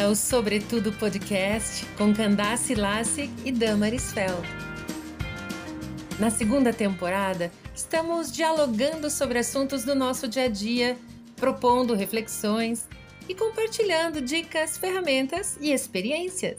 bem-vinda ao Sobretudo Podcast com Candace Lassig e Damaris Feld. Na segunda temporada, estamos dialogando sobre assuntos do nosso dia a dia, propondo reflexões e compartilhando dicas, ferramentas e experiências.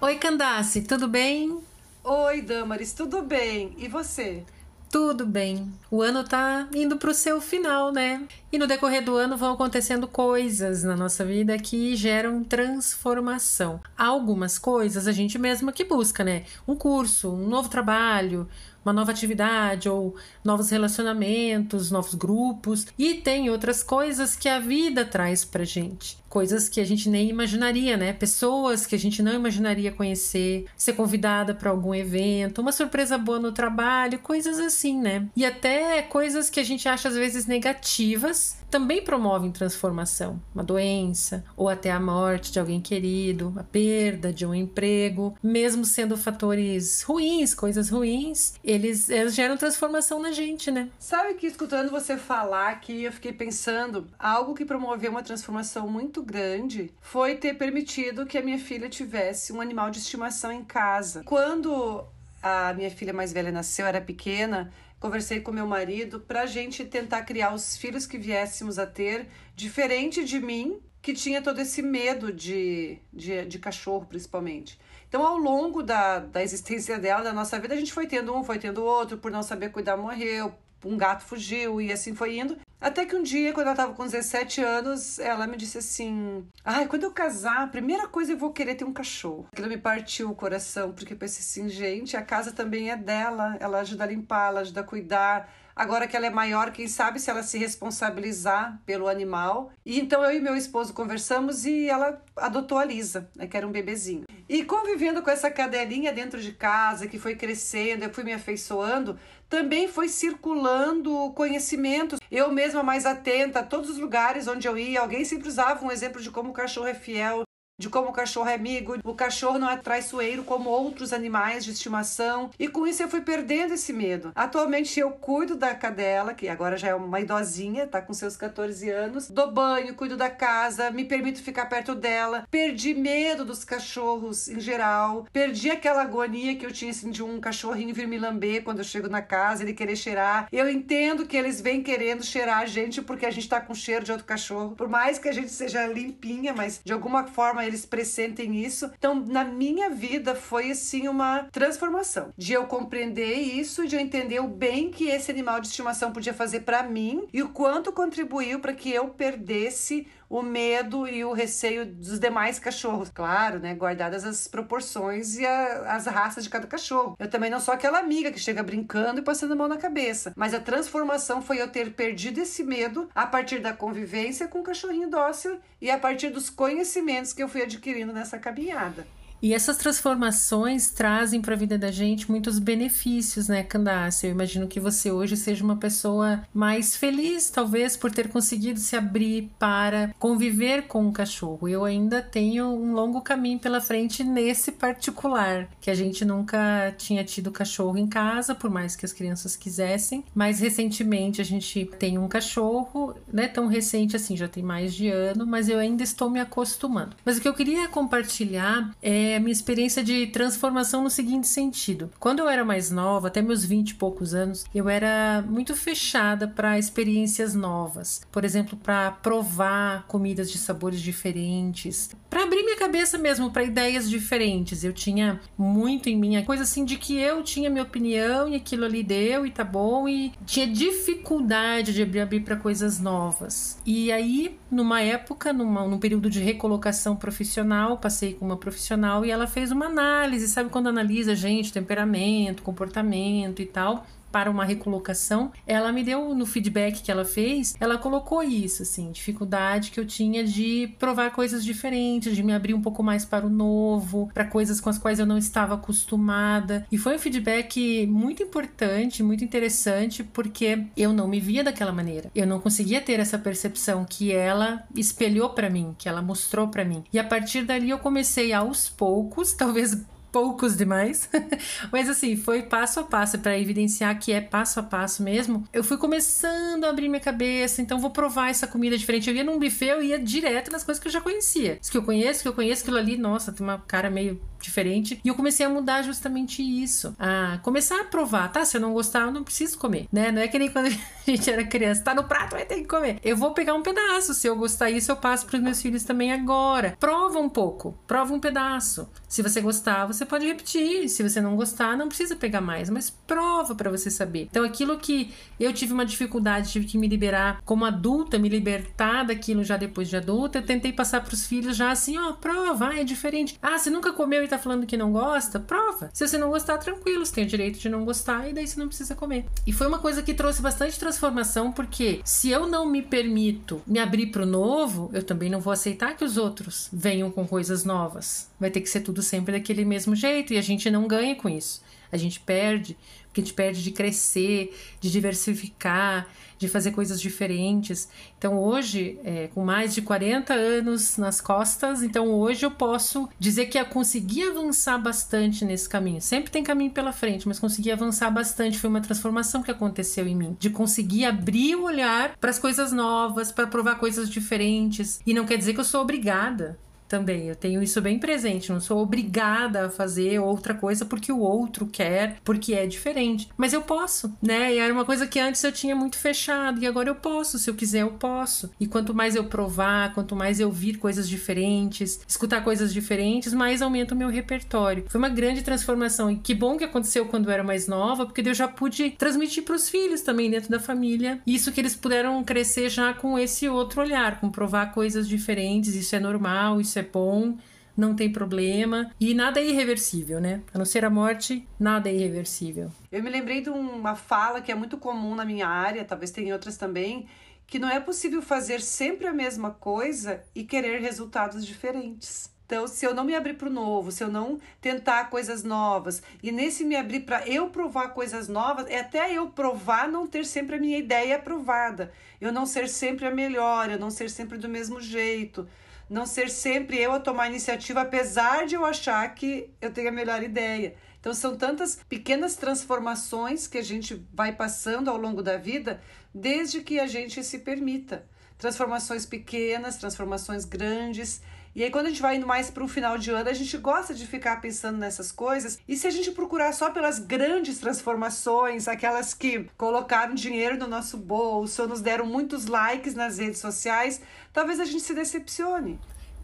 Oi, Candace, tudo bem? Oi, Damaris, tudo bem? E você? Tudo bem. O ano tá indo pro seu final, né? E no decorrer do ano vão acontecendo coisas na nossa vida que geram transformação. Algumas coisas a gente mesma que busca, né? Um curso, um novo trabalho, uma nova atividade ou novos relacionamentos, novos grupos. E tem outras coisas que a vida traz pra gente. Coisas que a gente nem imaginaria, né? Pessoas que a gente não imaginaria conhecer, ser convidada para algum evento, uma surpresa boa no trabalho, coisas assim, né? E até coisas que a gente acha às vezes negativas também promovem transformação. Uma doença, ou até a morte de alguém querido, a perda de um emprego, mesmo sendo fatores ruins, coisas ruins, eles, eles geram transformação na gente, né? Sabe que escutando você falar aqui, eu fiquei pensando, algo que promoveu uma transformação muito grande foi ter permitido que a minha filha tivesse um animal de estimação em casa. Quando a minha filha mais velha nasceu, era pequena, conversei com meu marido para a gente tentar criar os filhos que viéssemos a ter, diferente de mim, que tinha todo esse medo de, de, de cachorro, principalmente. Então, ao longo da, da existência dela, da nossa vida, a gente foi tendo um, foi tendo outro, por não saber cuidar, morreu, um gato fugiu e assim foi indo. Até que um dia, quando ela tava com 17 anos, ela me disse assim: Ai, quando eu casar, a primeira coisa eu vou querer ter um cachorro. Aquilo me partiu o coração, porque eu pensei assim: gente, a casa também é dela, ela ajuda a limpar, ela ajuda a cuidar Agora que ela é maior, quem sabe se ela se responsabilizar pelo animal. E então eu e meu esposo conversamos e ela adotou a Lisa, né, que era um bebezinho. E convivendo com essa cadelinha dentro de casa, que foi crescendo, eu fui me afeiçoando, também foi circulando conhecimento. Eu mesma mais atenta a todos os lugares onde eu ia, alguém sempre usava um exemplo de como o cachorro é fiel, de como o cachorro é amigo, o cachorro não é traiçoeiro como outros animais de estimação. E com isso eu fui perdendo esse medo. Atualmente eu cuido da cadela, que agora já é uma idosinha, tá com seus 14 anos, dou banho, cuido da casa, me permito ficar perto dela. Perdi medo dos cachorros em geral, perdi aquela agonia que eu tinha assim, de um cachorrinho vir me lamber quando eu chego na casa, ele querer cheirar. Eu entendo que eles vêm querendo cheirar a gente porque a gente tá com cheiro de outro cachorro. Por mais que a gente seja limpinha, mas de alguma forma eles pressentem isso. Então, na minha vida foi assim uma transformação de eu compreender isso, de eu entender o bem que esse animal de estimação podia fazer para mim e o quanto contribuiu para que eu perdesse o medo e o receio dos demais cachorros. Claro, né? Guardadas as proporções e a, as raças de cada cachorro. Eu também não sou aquela amiga que chega brincando e passando a mão na cabeça. Mas a transformação foi eu ter perdido esse medo a partir da convivência com o cachorrinho dócil e a partir dos conhecimentos que eu fui adquirindo nessa caminhada. E essas transformações trazem para a vida da gente muitos benefícios, né, Candace? Eu imagino que você hoje seja uma pessoa mais feliz, talvez, por ter conseguido se abrir para conviver com o cachorro. Eu ainda tenho um longo caminho pela frente nesse particular, que a gente nunca tinha tido cachorro em casa, por mais que as crianças quisessem. Mas recentemente a gente tem um cachorro, né, tão recente assim, já tem mais de ano, mas eu ainda estou me acostumando. Mas o que eu queria compartilhar é a minha experiência de transformação no seguinte sentido. Quando eu era mais nova, até meus 20 e poucos anos, eu era muito fechada para experiências novas. Por exemplo, para provar comidas de sabores diferentes, para abrir minha cabeça mesmo para ideias diferentes. Eu tinha muito em mim a coisa assim de que eu tinha minha opinião e aquilo ali deu e tá bom e tinha dificuldade de abrir, abrir para coisas novas. E aí, numa época, numa, num período de recolocação profissional, passei com uma profissional e ela fez uma análise, sabe quando analisa gente, temperamento, comportamento e tal, para uma recolocação, ela me deu no feedback que ela fez, ela colocou isso, assim, dificuldade que eu tinha de provar coisas diferentes, de me abrir um pouco mais para o novo, para coisas com as quais eu não estava acostumada. E foi um feedback muito importante, muito interessante, porque eu não me via daquela maneira. Eu não conseguia ter essa percepção que ela espelhou para mim, que ela mostrou para mim. E a partir dali eu comecei aos poucos, talvez poucos demais. Mas assim, foi passo a passo para evidenciar que é passo a passo mesmo. Eu fui começando a abrir minha cabeça, então vou provar essa comida diferente. Eu ia num buffet, eu ia direto nas coisas que eu já conhecia. As que eu conheço, que eu conheço aquilo ali, nossa, tem uma cara meio diferente. E eu comecei a mudar justamente isso. A começar a provar, tá? Se eu não gostar, eu não preciso comer, né? Não é que nem quando a gente era criança, tá no prato, vai ter que comer. Eu vou pegar um pedaço. Se eu gostar isso, eu passo pros meus filhos também agora. Prova um pouco, prova um pedaço. Se você gostar, você pode repetir. Se você não gostar, não precisa pegar mais, mas prova para você saber. Então, aquilo que eu tive uma dificuldade, tive que me liberar como adulta, me libertar daquilo já depois de adulta, eu tentei passar pros filhos já assim, ó, prova, ah, é diferente. Ah, você nunca comeu tá falando que não gosta, prova. Se você não gostar, tranquilo, você tem o direito de não gostar e daí você não precisa comer. E foi uma coisa que trouxe bastante transformação, porque se eu não me permito me abrir pro novo, eu também não vou aceitar que os outros venham com coisas novas. Vai ter que ser tudo sempre daquele mesmo jeito e a gente não ganha com isso. A gente perde, porque a gente perde de crescer, de diversificar, de fazer coisas diferentes. Então hoje, é, com mais de 40 anos nas costas, então hoje eu posso dizer que eu consegui avançar bastante nesse caminho. Sempre tem caminho pela frente, mas consegui avançar bastante. Foi uma transformação que aconteceu em mim, de conseguir abrir o olhar para as coisas novas, para provar coisas diferentes. E não quer dizer que eu sou obrigada também. Eu tenho isso bem presente. Não sou obrigada a fazer outra coisa porque o outro quer, porque é diferente. Mas eu posso, né? E era uma coisa que antes eu tinha muito fechado e agora eu posso. Se eu quiser, eu posso. E quanto mais eu provar, quanto mais eu vir coisas diferentes, escutar coisas diferentes, mais aumenta o meu repertório. Foi uma grande transformação e que bom que aconteceu quando eu era mais nova, porque eu já pude transmitir para os filhos também dentro da família isso que eles puderam crescer já com esse outro olhar, com provar coisas diferentes. Isso é normal, isso é é bom, não tem problema e nada é irreversível, né? A não ser a morte, nada é irreversível. Eu me lembrei de uma fala que é muito comum na minha área, talvez tenha outras também, que não é possível fazer sempre a mesma coisa e querer resultados diferentes. Então, se eu não me abrir para o novo, se eu não tentar coisas novas, e nesse me abrir para eu provar coisas novas, é até eu provar não ter sempre a minha ideia aprovada, eu não ser sempre a melhor, eu não ser sempre do mesmo jeito, não ser sempre eu a tomar iniciativa, apesar de eu achar que eu tenho a melhor ideia. Então, são tantas pequenas transformações que a gente vai passando ao longo da vida, desde que a gente se permita. Transformações pequenas, transformações grandes, e aí, quando a gente vai indo mais para o final de ano, a gente gosta de ficar pensando nessas coisas. E se a gente procurar só pelas grandes transformações, aquelas que colocaram dinheiro no nosso bolso, ou nos deram muitos likes nas redes sociais, talvez a gente se decepcione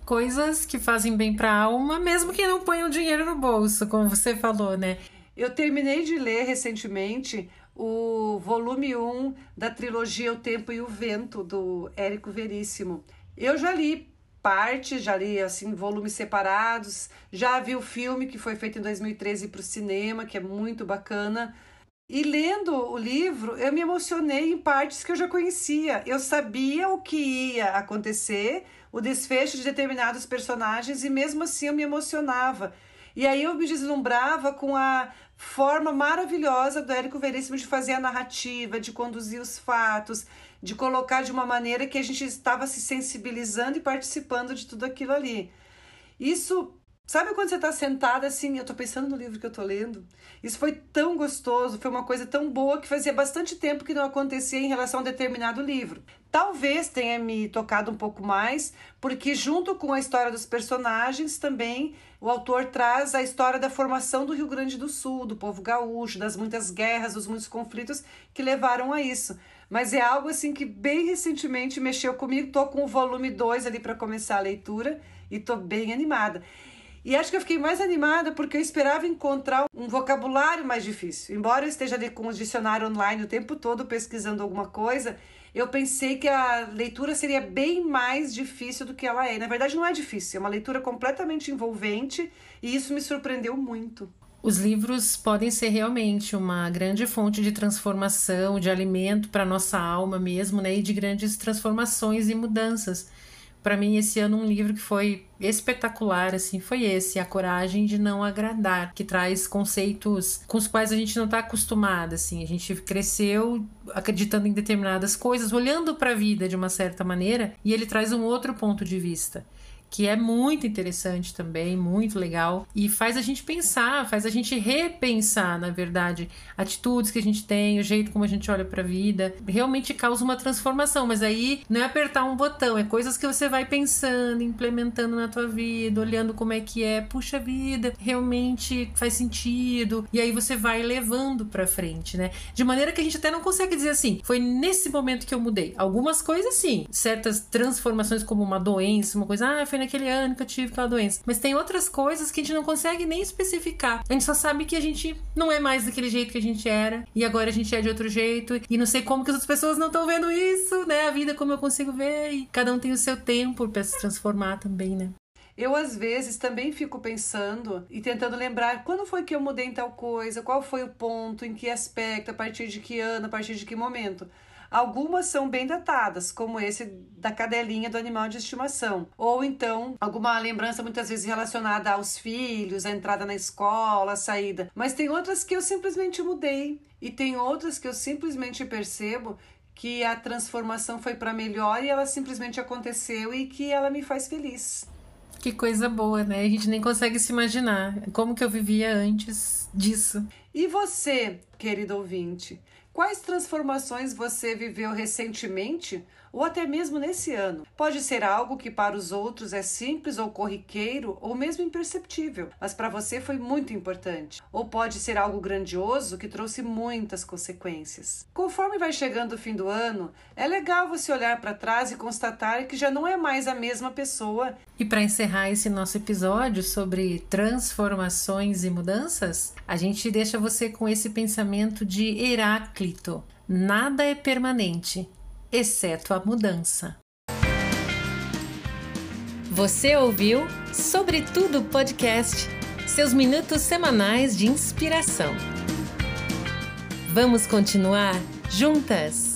coisas que fazem bem para a alma, mesmo que não ponham dinheiro no bolso, como você falou, né? Eu terminei de ler recentemente o volume 1 da trilogia O Tempo e o Vento, do Érico Veríssimo. Eu já li parte, já li assim volumes separados, já vi o filme que foi feito em 2013 para o cinema, que é muito bacana. E lendo o livro, eu me emocionei em partes que eu já conhecia. Eu sabia o que ia acontecer, o desfecho de determinados personagens, e mesmo assim eu me emocionava. E aí eu me deslumbrava com a forma maravilhosa do Érico Veríssimo de fazer a narrativa, de conduzir os fatos, de colocar de uma maneira que a gente estava se sensibilizando e participando de tudo aquilo ali. Isso, sabe quando você está sentada assim, eu estou pensando no livro que eu estou lendo? Isso foi tão gostoso, foi uma coisa tão boa que fazia bastante tempo que não acontecia em relação a um determinado livro. Talvez tenha me tocado um pouco mais, porque junto com a história dos personagens também o autor traz a história da formação do Rio Grande do Sul, do povo gaúcho, das muitas guerras, dos muitos conflitos que levaram a isso. Mas é algo assim que bem recentemente mexeu comigo. Tô com o volume 2 ali para começar a leitura e tô bem animada. E acho que eu fiquei mais animada porque eu esperava encontrar um vocabulário mais difícil. Embora eu esteja com o dicionário online o tempo todo pesquisando alguma coisa, eu pensei que a leitura seria bem mais difícil do que ela é. Na verdade, não é difícil, é uma leitura completamente envolvente e isso me surpreendeu muito. Os livros podem ser realmente uma grande fonte de transformação, de alimento para nossa alma mesmo, né? E de grandes transformações e mudanças. Para mim, esse ano, um livro que foi espetacular, assim, foi esse, A Coragem de Não Agradar, que traz conceitos com os quais a gente não está acostumada, assim. A gente cresceu acreditando em determinadas coisas, olhando para a vida de uma certa maneira, e ele traz um outro ponto de vista que é muito interessante também, muito legal e faz a gente pensar, faz a gente repensar, na verdade, atitudes que a gente tem, o jeito como a gente olha para a vida, realmente causa uma transformação, mas aí não é apertar um botão, é coisas que você vai pensando, implementando na tua vida, olhando como é que é, puxa vida, realmente faz sentido, e aí você vai levando para frente, né? De maneira que a gente até não consegue dizer assim, foi nesse momento que eu mudei. Algumas coisas sim, certas transformações como uma doença, uma coisa, ah, foi naquele ano que eu tive aquela doença. Mas tem outras coisas que a gente não consegue nem especificar. A gente só sabe que a gente não é mais daquele jeito que a gente era e agora a gente é de outro jeito e não sei como que as outras pessoas não estão vendo isso, né? A vida como eu consigo ver e cada um tem o seu tempo para se transformar também, né? Eu, às vezes, também fico pensando e tentando lembrar quando foi que eu mudei em tal coisa, qual foi o ponto, em que aspecto, a partir de que ano, a partir de que momento. Algumas são bem datadas, como esse da cadelinha do animal de estimação. Ou então, alguma lembrança muitas vezes relacionada aos filhos, a entrada na escola, a saída. Mas tem outras que eu simplesmente mudei. E tem outras que eu simplesmente percebo que a transformação foi para melhor e ela simplesmente aconteceu e que ela me faz feliz. Que coisa boa, né? A gente nem consegue se imaginar como que eu vivia antes disso. E você, querido ouvinte? Quais transformações você viveu recentemente ou até mesmo nesse ano? Pode ser algo que para os outros é simples ou corriqueiro ou mesmo imperceptível, mas para você foi muito importante. Ou pode ser algo grandioso que trouxe muitas consequências. Conforme vai chegando o fim do ano, é legal você olhar para trás e constatar que já não é mais a mesma pessoa. E para encerrar esse nosso episódio sobre transformações e mudanças, a gente deixa você com esse pensamento de Heráclito Nada é permanente, exceto a mudança. Você ouviu Sobretudo Podcast seus minutos semanais de inspiração. Vamos continuar juntas?